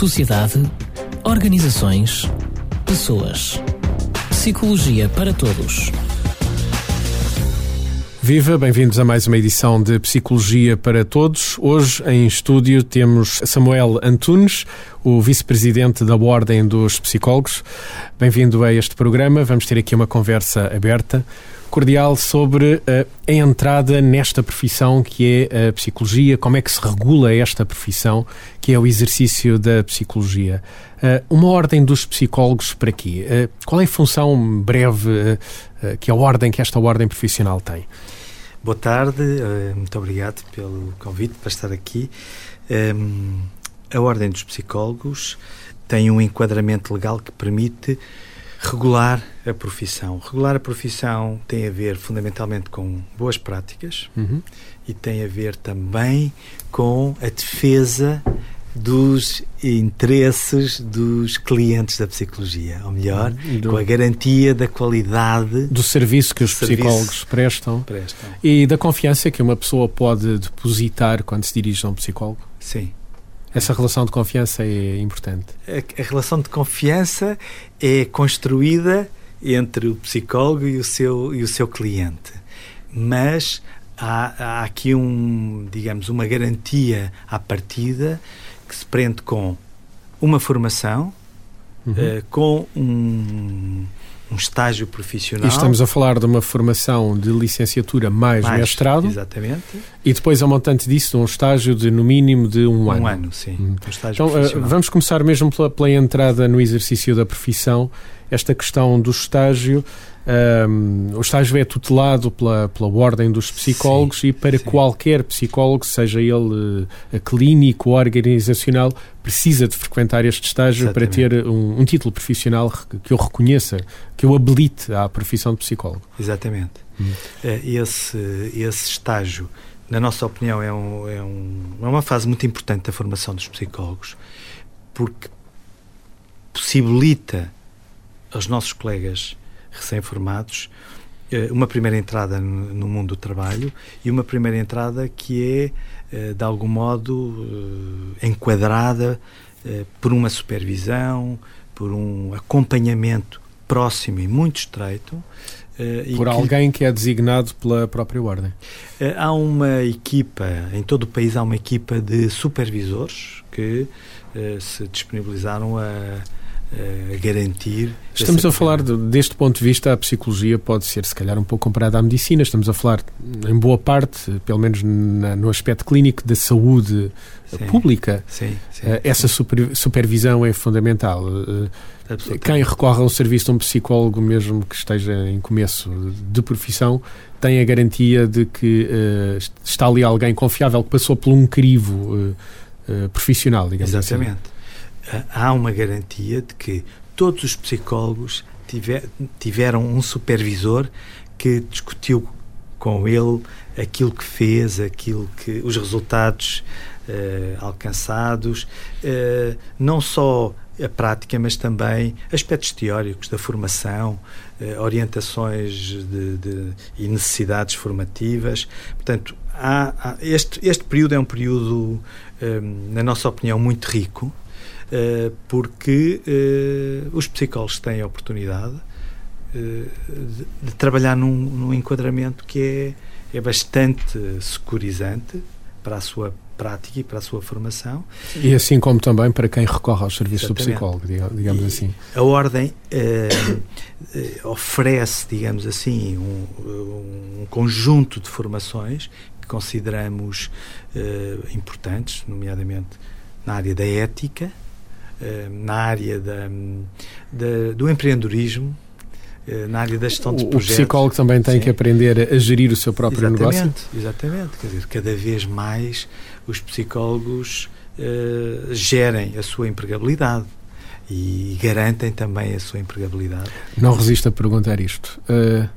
sociedade, organizações, pessoas. Psicologia para todos. Viva, bem-vindos a mais uma edição de Psicologia para Todos. Hoje em estúdio temos Samuel Antunes, o vice-presidente da Ordem dos Psicólogos. Bem-vindo a este programa. Vamos ter aqui uma conversa aberta cordial sobre eh, a entrada nesta profissão que é a psicologia, como é que se regula esta profissão, que é o exercício da psicologia. Eh, uma ordem dos psicólogos para quê? Eh, qual é a função breve que a ordem, que esta ordem profissional tem? Boa tarde, muito obrigado pelo convite para estar aqui. Ehm, a Ordem dos Psicólogos tem um enquadramento legal que permite regular a profissão. Regular a profissão tem a ver fundamentalmente com boas práticas uhum. e tem a ver também com a defesa dos interesses dos clientes da psicologia, ou melhor, do, com a garantia da qualidade do serviço que os psicólogos prestam, prestam e da confiança que uma pessoa pode depositar quando se dirige a um psicólogo. Sim. Essa relação de confiança é importante. A, a, relação de confiança é construída entre o psicólogo e o seu, e o seu cliente. Mas há, há aqui um, digamos, uma garantia à partida que se prende com uma formação, uhum. uh, com um, um estágio profissional. E estamos a falar de uma formação de licenciatura mais, mais mestrado. Exatamente. E depois, a montante disso, de um estágio de, no mínimo, de um, um ano. Um ano, sim. Hum. Um então, uh, vamos começar mesmo pela, pela entrada no exercício da profissão. Esta questão do estágio um, o estágio é tutelado pela, pela Ordem dos Psicólogos sim, e para sim. qualquer psicólogo, seja ele uh, clínico ou organizacional, precisa de frequentar este estágio Exatamente. para ter um, um, título profissional que eu reconheça, que eu habilite à profissão de psicólogo. Exatamente. Hum. Eh, esse, esse estágio, na nossa opinião, é, um, é, um, é uma fase muito importante da formação dos psicólogos, porque possibilita aos nossos colegas recém-formados, eh, uma primeira entrada no mundo do trabalho e uma primeira entrada que é, eh, de algum modo, eh, enquadrada por uma supervisão, por um acompanhamento próximo e muito estreito. Por que, alguém que é designado pela própria Ordem? Há uma equipa, em todo o país, há uma equipa de supervisores que se disponibilizaram a a garantir. Estamos a falar, de, deste ponto de vista, a psicologia pode ser, se calhar, um pouco comparada à medicina. Estamos a falar, em boa parte, pelo menos na, no aspecto clínico, da saúde sim, pública. Sim, sim, uh, essa super, supervisão é fundamental. Uh, quem recorre a um serviço de um psicólogo, mesmo que esteja em começo de profissão, tem a garantia de que uh, está ali alguém confiável que passou por um crivo profissional, digamos Exatamente. assim. Exatamente há uma garantia de que todos os psicólogos tiver, tiveram um supervisor que discutiu com ele aquilo que fez, aquilo que os resultados uh, alcançados, uh, não só a prática, mas também aspectos teóricos da formação, uh, orientações de, de, e necessidades formativas. Portanto, há, há este, este período é um período, na nossa opinião, muito rico porque eh, os psicólogos têm a oportunidade eh, de, trabalhar num, num enquadramento que é, é bastante securizante para a sua prática e para a sua formação. E assim como também para quem recorre ao serviço Exatamente. do psicólogo, digamos e assim. A Ordem oferece, digamos assim, um, um, conjunto de formações que consideramos importantes, nomeadamente na área da ética, eh, na área da, da, do empreendedorismo, eh, na área da gestão de projetos. O psicólogo também tem Sim. que aprender a gerir o seu próprio exatamente, negócio? Exatamente. Quer dizer, cada vez mais os psicólogos uh, gerem a sua empregabilidade e garantem também a sua empregabilidade. Não resisto a perguntar isto. Uh,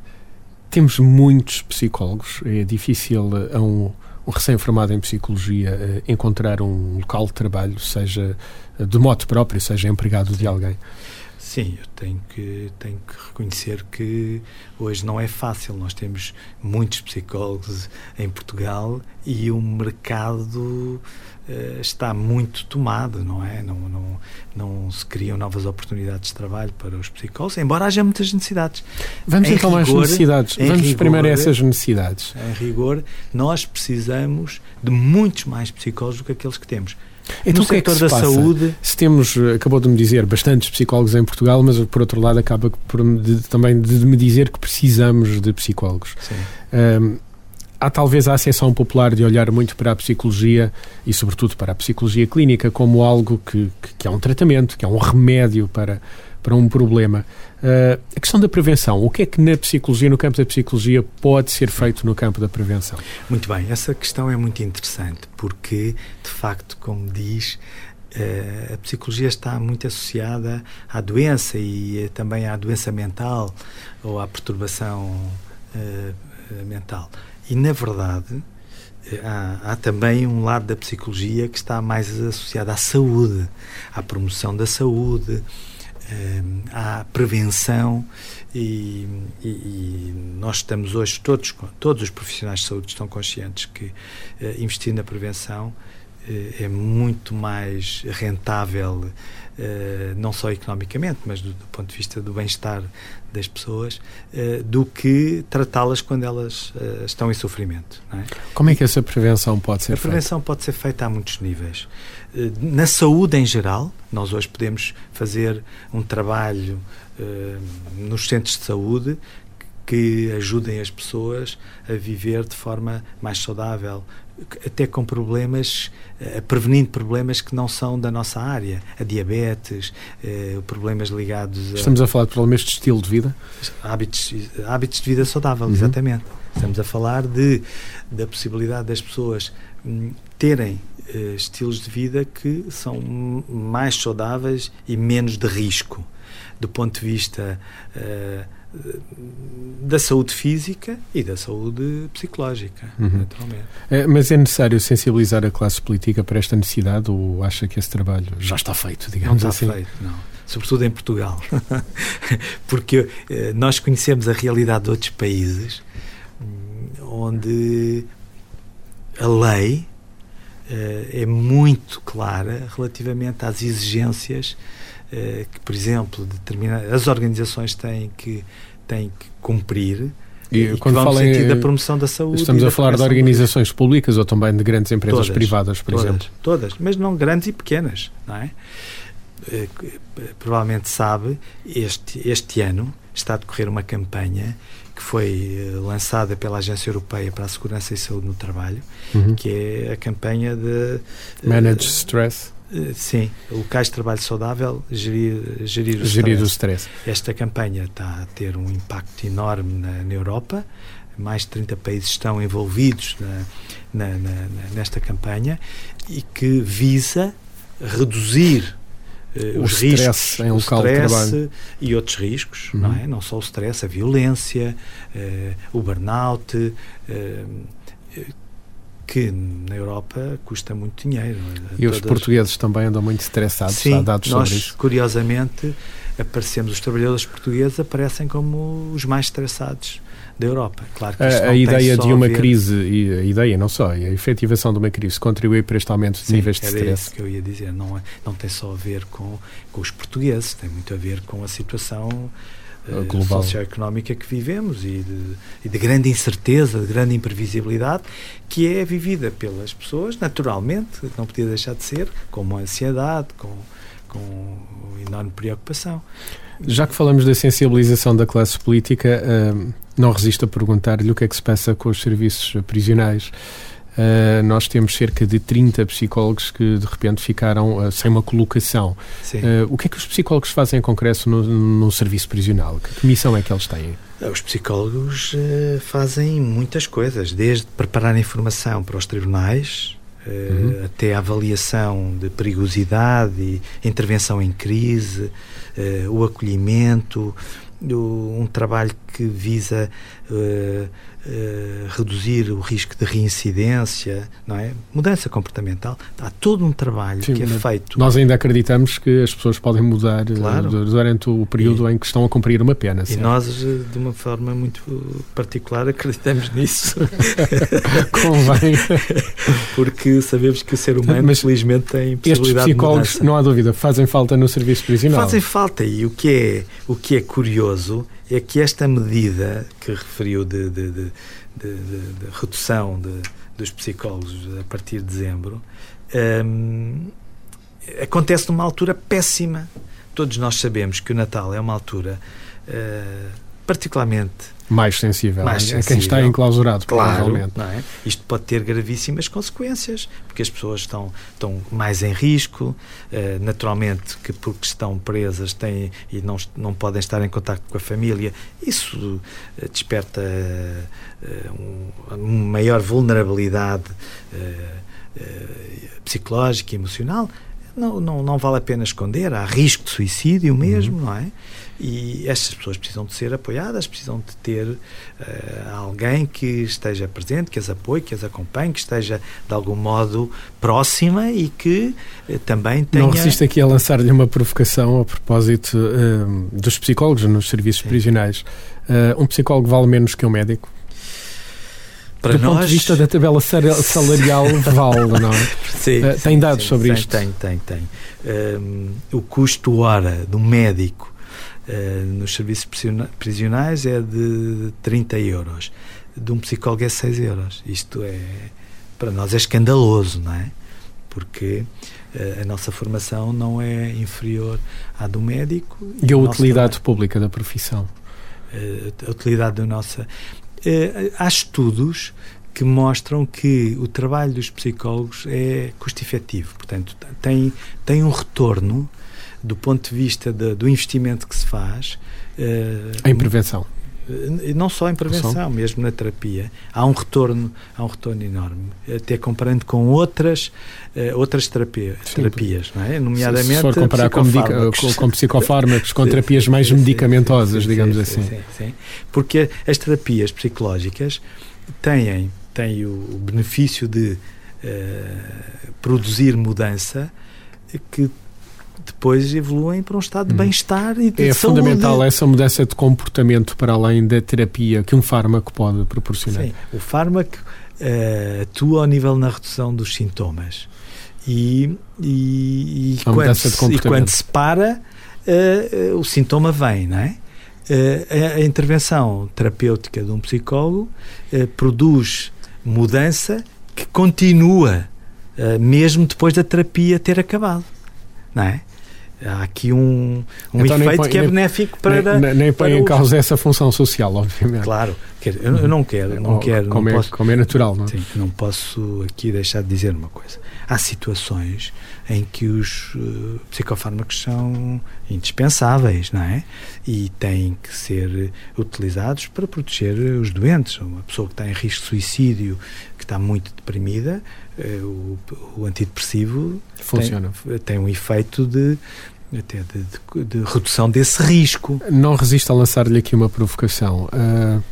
temos muitos psicólogos, é difícil a um, um recém-formado em psicologia uh, encontrar um local de trabalho, seja de modo próprio, seja empregado de alguém. Sim, eu tenho que, tenho que reconhecer que hoje não é fácil. Nós temos muitos psicólogos em Portugal e o mercado está muito tomado, não é? Não, não, não se criam novas oportunidades de trabalho para os psicólogos, embora haja muitas necessidades. Vamos em então rigor, às necessidades. Vamos rigor, primeiro a essas necessidades. Em rigor, nós precisamos de muitos mais psicólogos do que aqueles que temos. Então no o que é que se da passa? saúde. Se temos, acabou de me dizer, bastantes psicólogos em Portugal, mas por outro lado acaba por, de, também de me dizer que precisamos de psicólogos. Um, há talvez a acessão popular de olhar muito para a psicologia e, sobretudo, para a psicologia clínica como algo que, que, que é um tratamento, que é um remédio para, para um problema. Uh, a questão da prevenção, o que é que na psicologia, no campo da psicologia, pode ser feito no campo da prevenção? Muito bem, essa questão é muito interessante porque, de facto, como diz, uh, a psicologia está muito associada à doença e uh, também à doença mental ou à perturbação mental. E, na verdade, Há, há, também um lado da psicologia que está mais associado à saúde, à promoção da saúde, à eh, prevenção. E, e, e, nós estamos hoje todos todos os profissionais de saúde estão conscientes que uh, investir na prevenção é muito mais rentável uh, não só economicamente mas do, do, ponto de vista do bem-estar das pessoas do que tratá-las quando elas estão em sofrimento é? como é que essa prevenção pode ser feita? a prevenção pode ser feita a muitos níveis na saúde em geral nós hoje podemos fazer um trabalho nos centros de saúde que ajudem as pessoas a viver de forma mais saudável, até com problemas, uh, prevenindo problemas que não são da nossa área, a diabetes, uh, problemas ligados a... Estamos a falar de problemas de estilo de vida? Hábitos, hábitos de vida saudável, uhum. exatamente. Estamos a falar de, da possibilidade das pessoas hum, terem uh, estilos de vida que são mais saudáveis e menos de risco, do ponto de vista da saúde física e da saúde psicológica, uhum. naturalmente. É, mas é necessário sensibilizar a classe política para esta necessidade ou acha que esse trabalho já está feito, digamos não está assim? feito, não. Sobretudo em Portugal. Porque eh, nós conhecemos a realidade de outros países hum, onde a lei eh, é muito clara relativamente às exigências eh, que, por exemplo, as organizações têm que, têm que cumprir e, e quando em, da promoção da saúde. Estamos a falar de organizações públicas ou também de grandes empresas todas, privadas, por todas, exemplo? Todas, mas não grandes e pequenas, não é? Eh, provavelmente sabe, este, este ano está a decorrer uma campanha que foi eh, lançada pela Agência Europeia para a Segurança e Saúde no Trabalho, uhum. que é a campanha de Manage uh, Stress. Uh, sim, locais de trabalho saudável, gerir, gerir, o, gerir stress. o stress. Esta campanha está a ter um impacto enorme na, na Europa. Mais de 30 países estão envolvidos na, na, nesta campanha e que visa reduzir uh, o os riscos, em local o stress de trabalho. e outros riscos, uhum. não é? Não só o stress, a violência, uh, o burnout, uh, que na Europa custa muito dinheiro. É? E Todas... os portugueses também andam muito estressados, Sim, há dados nós, sobre isso. curiosamente, aparecemos, os trabalhadores portugueses aparecem como os mais estressados da Europa. Claro que a, a ideia de uma crise, e a ideia não só, a efetivação de uma crise contribui para este aumento de Sim, níveis de stress. Isso que eu ia dizer, não, é, não tem só a ver com, com os portugueses, tem muito a ver com a situação uh, global socioeconómica que vivemos e de, e de grande incerteza, de grande imprevisibilidade que é vivida pelas pessoas, naturalmente, não podia deixar de ser, com uma ansiedade, com, com enorme preocupação. Já que falamos da sensibilização da classe política, uh, não resisto a perguntar-lhe o que é que se passa com os serviços prisionais. Uh, nós temos cerca de 30 psicólogos que de repente ficaram uh, sem uma colocação. Uh, o que é que os psicólogos fazem em concreto no, no serviço prisional? Que missão é que eles têm? Os psicólogos fazem muitas coisas, desde preparar informação para os tribunais, uhum. até a avaliação de perigosidade e intervenção em crise, o acolhimento, um trabalho que visa uh, uh, reduzir o risco de reincidência, não é? Mudança comportamental. Há todo um trabalho Sim, que é feito. Nós ainda acreditamos que as pessoas podem mudar eh, claro. durante o período e, em que estão a cumprir uma pena. E certo? nós, de uma forma muito particular, acreditamos nisso. Convém. Porque sabemos que o ser humano, Mas felizmente, tem possibilidade estes psicólogos, não há dúvida, fazem falta no serviço prisional. Fazem falta e o que é, o que é curioso é que esta medida que referiu de, de, de, de redução dos psicólogos a partir de dezembro hum, acontece numa altura péssima. Todos nós sabemos que o Natal é uma altura uh, particularmente mais sensível mais a quem está enclausurado, claro, é? Isto pode ter gravíssimas consequências, porque as pessoas estão, estão mais em risco, uh, naturalmente que porque estão presas têm, e não, não podem estar em contato com a família, isso uh, desperta uh, um, uma maior vulnerabilidade psicológica e emocional. Não, não, não vale a pena esconder, há risco de suicídio mesmo, uhum. não é? E estas pessoas precisam de ser apoiadas, precisam de ter uh, alguém que esteja presente, que as apoie, que as acompanhe, que esteja de algum modo próxima e que uh, também tenha. Não resiste aqui a lançar-lhe uma provocação a propósito uh, dos psicólogos nos serviços Sim. prisionais. um psicólogo vale menos que um médico? Para do nós... ponto de vista da tabela salarial, vale, não é? Sim, uh, tem dados sim, sobre tem, isto? Tem, tem, tem. Um, o custo hora do médico uh, nos serviços prisionais é de 30 euros. De um psicólogo é 6 euros. Isto é, para nós, é escandaloso, não é? Porque uh, a nossa formação não é inferior à do médico. E, e a utilidade pública da profissão? A utilidade da nossa. Há estudos que mostram que o trabalho dos psicólogos é custo-efetivo, portanto, tem, tem um retorno do ponto de vista de, do investimento que se faz. Uh, em prevenção. Uh, não só em prevenção, mesmo na terapia, há um retorno, há um retorno enorme, até comparando com outras uh, outras terapia, terapias, não é? Nomeadamente se, for comparar com, com, com, psicofármacos, com terapias mais sim, medicamentosas, sim, digamos sim, assim. Sim, sim, porque as terapias psicológicas têm, têm o, o benefício de produzir mudança que depois evoluem para um estado de hum. bem-estar e de É saúde. fundamental essa mudança de comportamento para além da terapia que um fármaco pode proporcionar. Sim, o fármaco uh, atua ao nível na redução dos sintomas e, e, e, quando, se, e quando, se, para uh, uh, o sintoma vem, não é? a intervenção terapêutica de um psicólogo produz mudança que continua mesmo depois da terapia ter acabado não é? Há aqui um, um então, efeito põe, que é benéfico para. Nem, nem põe em causa essa função social, obviamente. Claro, eu, eu não quero, não quero. Como, não é, posso, como é natural, não é? Sim, não posso aqui deixar de dizer uma coisa. Há situações em que os uh, psicofármacos são indispensáveis, não é? E têm que ser utilizados para proteger os doentes. Uma pessoa que está em risco de suicídio, que está muito deprimida, o, o, antidepressivo funciona. Tem, tem um efeito de até de, de, de, redução desse risco. Não resisto a lançar-lhe aqui uma provocação. Uh,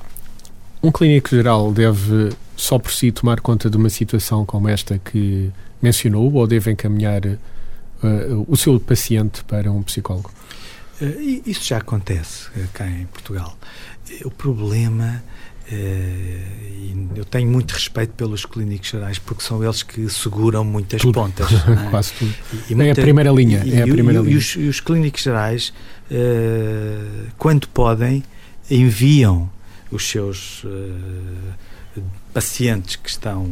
um clínico geral deve só por si tomar conta de uma situação como esta que mencionou ou deve encaminhar uh, o seu paciente para um psicólogo? Uh, isso já acontece cá em Portugal. O problema eu tenho muito respeito pelos clínicos gerais porque são eles que seguram muitas tudo. pontas. É? Quase tudo. E, e muita, é a primeira linha. E, é a primeira e, linha. Os, os, clínicos gerais, uh, quando podem, enviam os seus uh, pacientes que estão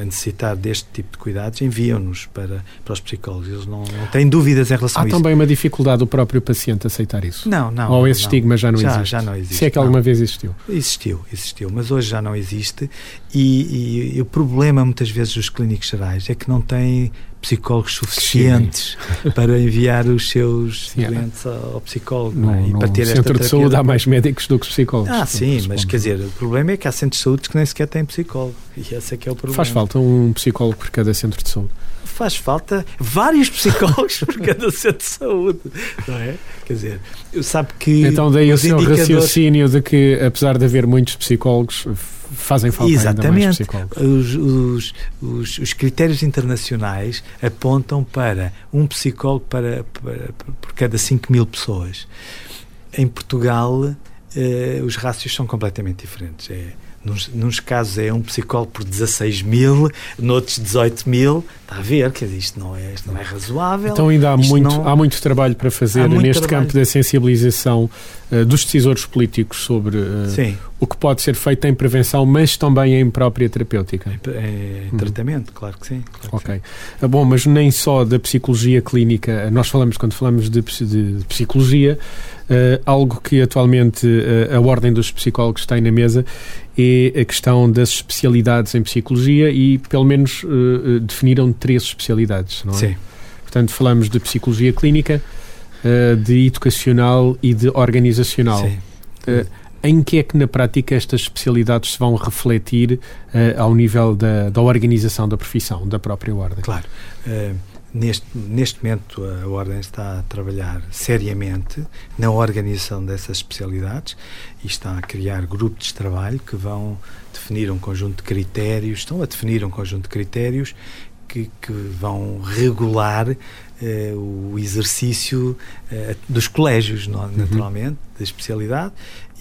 a necessitar deste tipo de cuidados enviam-nos para, para os psicólogos. Eles não, não têm dúvidas em relação Há a isso. Há também uma dificuldade do próprio paciente aceitar isso? Não, não. Ou esse não. estigma já não já, existe? Já não existe. Se é que não. alguma vez existiu? Existiu, existiu, mas hoje já não existe. E, e, e o problema, muitas vezes, dos clínicos gerais é que não têm psicólogos suficientes Sim. para enviar os seus sim, doentes ao psicólogo. No, é? e para ter centro de saúde há mais médicos do que psicólogos. Ah, sim, mas quer dizer, o problema é que há centros de saúde que nem sequer têm psicólogo. E esse é que é o problema. Faz falta um psicólogo por cada centro de saúde. faz falta vários psicólogos por cada centro de saúde, não é? Quer dizer, sabe que. Então, daí o seu indicadores... raciocínio de que, apesar de haver muitos psicólogos, fazem falta Exatamente. Os, os, os, os, critérios internacionais apontam para um psicólogo para, para, para por cada 5 mil pessoas. Em Portugal, eh, os rácios são completamente diferentes. É Nos, nos, casos é um psicólogo por 16 mil, noutros 18 mil. Está a ver, que isto não é, isto não é razoável. Então ainda há muito, não... há muito trabalho para fazer neste trabalho. campo da sensibilização uh, dos decisores políticos sobre uh, o que pode ser feito em prevenção, mas também em própria terapêutica. Em, em tratamento, uhum. claro que sim. Claro ok. sim. Ah, bom, mas nem só da psicologia clínica, nós falamos, quando falamos de, de psicologia, Uh, algo que atualmente uh, a Ordem dos Psicólogos tem na mesa é a questão das especialidades em psicologia e, pelo menos, uh, definiram três especialidades, não é? Sim. Portanto, falamos de psicologia clínica, de educacional e de organizacional. Sim. em que é que, na prática, estas especialidades se vão refletir ao nível da, da organização da profissão, da própria Ordem? Claro. Neste, neste momento, a Ordem está a trabalhar seriamente na organização dessas especialidades e está a criar grupos de trabalho que vão definir um conjunto de critérios, estão a definir um conjunto de critérios que, que vão regular o exercício eh, dos colégios, naturalmente, uhum. de especialidade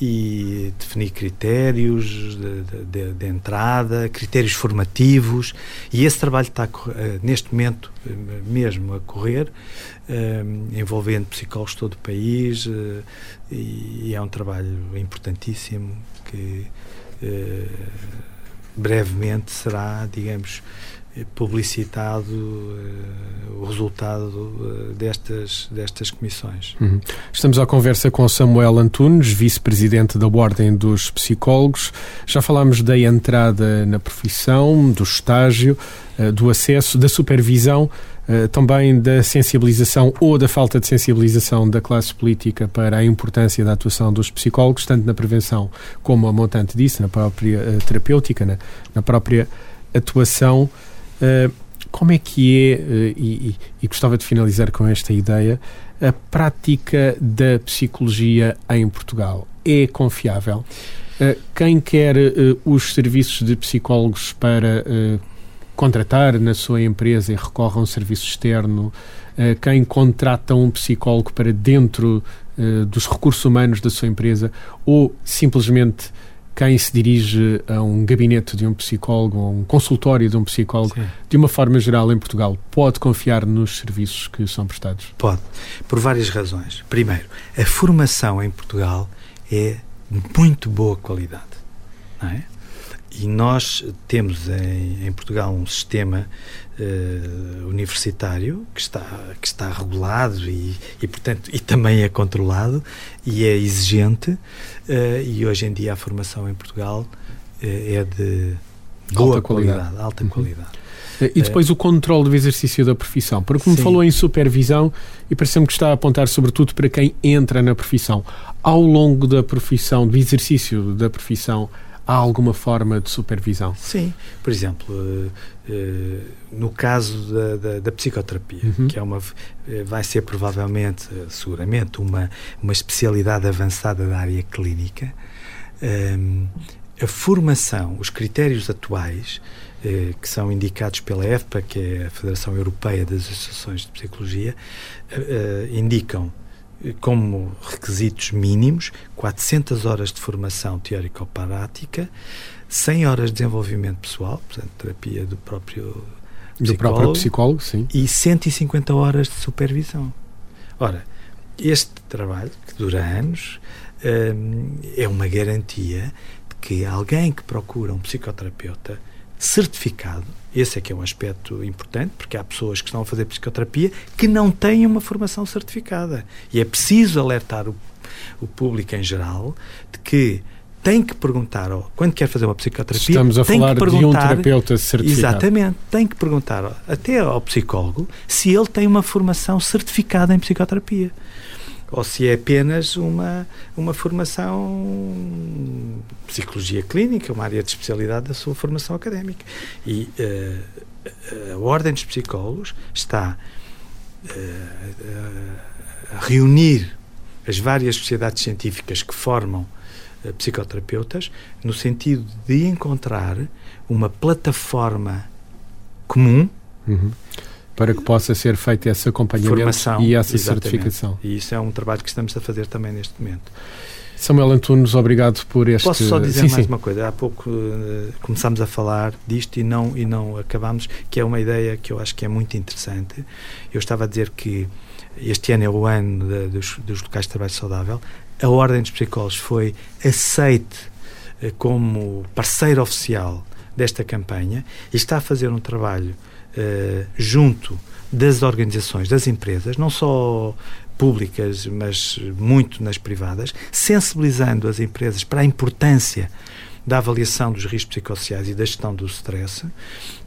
e definir critérios de, de, de, entrada, critérios formativos e esse trabalho está uh, neste momento mesmo a correr, envolvendo psicólogos de todo o país e, é um trabalho importantíssimo que brevemente será, digamos, publicitado uh, o resultado uh, destas, destas comissões. Uhum. Estamos à conversa com Samuel Antunes, vice-presidente da Ordem dos Psicólogos. Já falámos da entrada na profissão, do estágio, uh, do acesso, da supervisão, também da sensibilização ou da falta de sensibilização da classe política para a importância da atuação dos psicólogos, tanto na prevenção como a montante disse, na própria terapêutica, na, na própria atuação. Uh, como é que é, uh, e, e, gostava de finalizar com esta ideia, a prática da psicologia em Portugal? É confiável? Uh, quem quer os serviços de psicólogos para contratar na sua empresa e recorre a um serviço externo, quem contrata um psicólogo para dentro dos recursos humanos da sua empresa? Ou simplesmente quem se dirige a um gabinete de um psicólogo, a um consultório de um psicólogo, Sim. de uma forma geral em Portugal, pode confiar nos serviços que são prestados? Pode, por várias razões. Primeiro, a formação em Portugal é de muito boa qualidade. Não é? E nós temos em, em Portugal um sistema uh, universitário que está, que está regulado e, e, portanto, e também é controlado e é exigente. Uh, e hoje em dia a formação em Portugal uh, é de boa alta qualidade, qualidade alta uhum. qualidade. E depois o controle do exercício da profissão. Porque como Sim. falou em supervisão, e parece-me que está a apontar sobretudo para quem entra na profissão. Ao longo da profissão, do exercício da profissão, há alguma forma de supervisão? Sim. Por exemplo, uh, uh, no caso da, da, da psicoterapia, uhum. que é uma, uh, vai ser provavelmente, seguramente, uma, uma especialidade avançada da área clínica, a formação, os critérios atuais que são indicados pela EFPA, que é a Federação Europeia das Associações de Psicologia, indicam como requisitos mínimos 400 horas de formação teórico-prática, 100 horas de desenvolvimento pessoal, portanto, terapia do próprio do próprio psicólogo, sim. E 150 horas de supervisão. Ora, este trabalho, que dura anos, hum, é uma garantia de que alguém que procura um psicoterapeuta certificado esse é que é um aspecto importante, porque há pessoas que estão a fazer psicoterapia que não têm uma formação certificada. E é preciso alertar o, o público em geral de que tem que perguntar, quando quer fazer uma psicoterapia, Estamos a falar de um terapeuta certificado. Exatamente, tem que perguntar até ao psicólogo se ele tem uma formação certificada em psicoterapia ou se é apenas uma, uma formação psicologia clínica, uma área de especialidade da sua formação académica. E uh, a Ordem dos Psicólogos está a reunir as várias sociedades científicas que formam psicoterapeutas no sentido de encontrar uma plataforma comum uhum. Para que possa ser feito esse acompanhamento Formação, e essa certificação. E isso é um trabalho que estamos a fazer também neste momento. Samuel Antunes, obrigado por este... Posso só dizer sim, mais sim. uma coisa? Há pouco uh, começámos a falar disto e não, e não acabámos, que é uma ideia que eu acho que é muito interessante. Eu estava a dizer que este ano é o ano de, dos, dos locais de trabalho saudável. A Ordem dos Psicólogos foi aceite uh, como parceiro oficial desta campanha e está a fazer um trabalho uh, junto das organizações, das empresas, não só públicas, mas muito nas privadas, sensibilizando as empresas para a importância da avaliação dos riscos psicossociais e da gestão do stress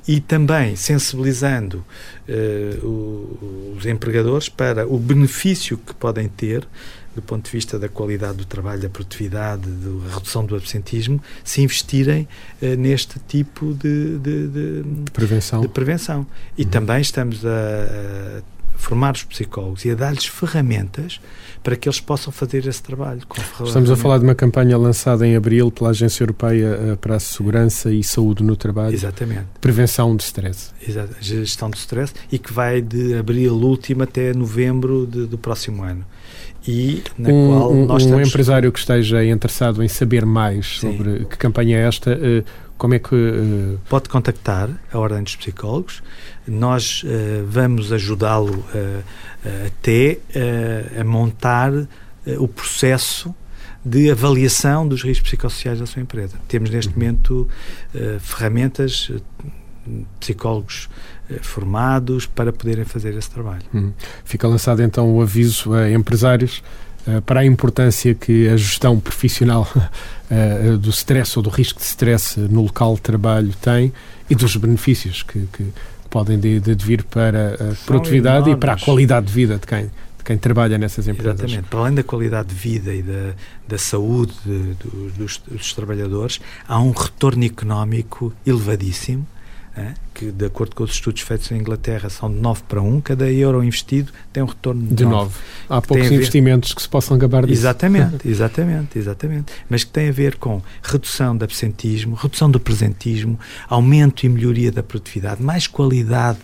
e também sensibilizando uh, os empregadores para o benefício que podem ter do ponto de vista da qualidade do trabalho, da produtividade, da redução do absentismo, se investirem uh, neste tipo de, de, de, de prevenção. Prevenção. E uhum. também estamos a, a formar os psicólogos e a dar-lhes ferramentas para que eles possam fazer esse trabalho. Estamos a falar de uma campanha lançada em abril pela Agência Europeia para a Segurança e Saúde no Trabalho. Exatamente. Prevenção de stress. Exato. Gestão de stress e que vai de abril último até novembro de, do próximo ano. E na um, qual nós um estamos... empresário que esteja interessado em saber mais Sim. sobre que campanha é esta, como é que. Uh... Pode contactar a Ordem dos Psicólogos. Nós uh, vamos ajudá-lo uh, até a montar o processo de avaliação dos riscos psicossociais da sua empresa. Temos neste uhum. momento ferramentas, psicólogos formados para poderem fazer esse trabalho. Uhum. Fica lançado então o aviso a empresários para a importância que a gestão profissional uh, do stress ou do risco de stress no local de trabalho tem e dos benefícios que, que podem de, de vir para a produtividade e para a qualidade de vida de quem, de quem trabalha nessas empresas. Exatamente. Para além da qualidade de vida e da, da saúde de, de, dos, dos trabalhadores, há um retorno económico elevadíssimo que, de acordo com os estudos feitos em Inglaterra, são de 9 para 1. Cada euro investido tem um retorno de, de 9. 9. Há poucos investimentos que se possam gabar disso. Exatamente, exatamente, exatamente. Mas que tem a ver com redução do absentismo, redução do presentismo, aumento e melhoria da produtividade, mais qualidade,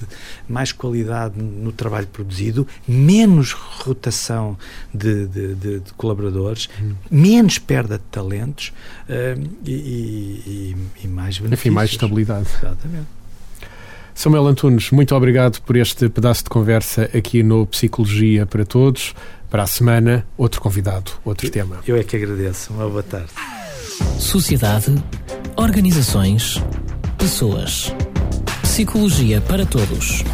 mais qualidade no trabalho produzido, menos rotação de, de, de, de colaboradores, hum. menos perda de talentos uh, e, e, e, mais benefícios. Enfim, mais estabilidade. Exatamente. Samuel Antunes, muito obrigado por este pedaço de conversa aqui no Psicologia para Todos. Para a semana, outro convidado, outro eu, tema. Eu é que agradeço. Uma boa tarde. Sociedade, organizações, pessoas. Psicologia para Todos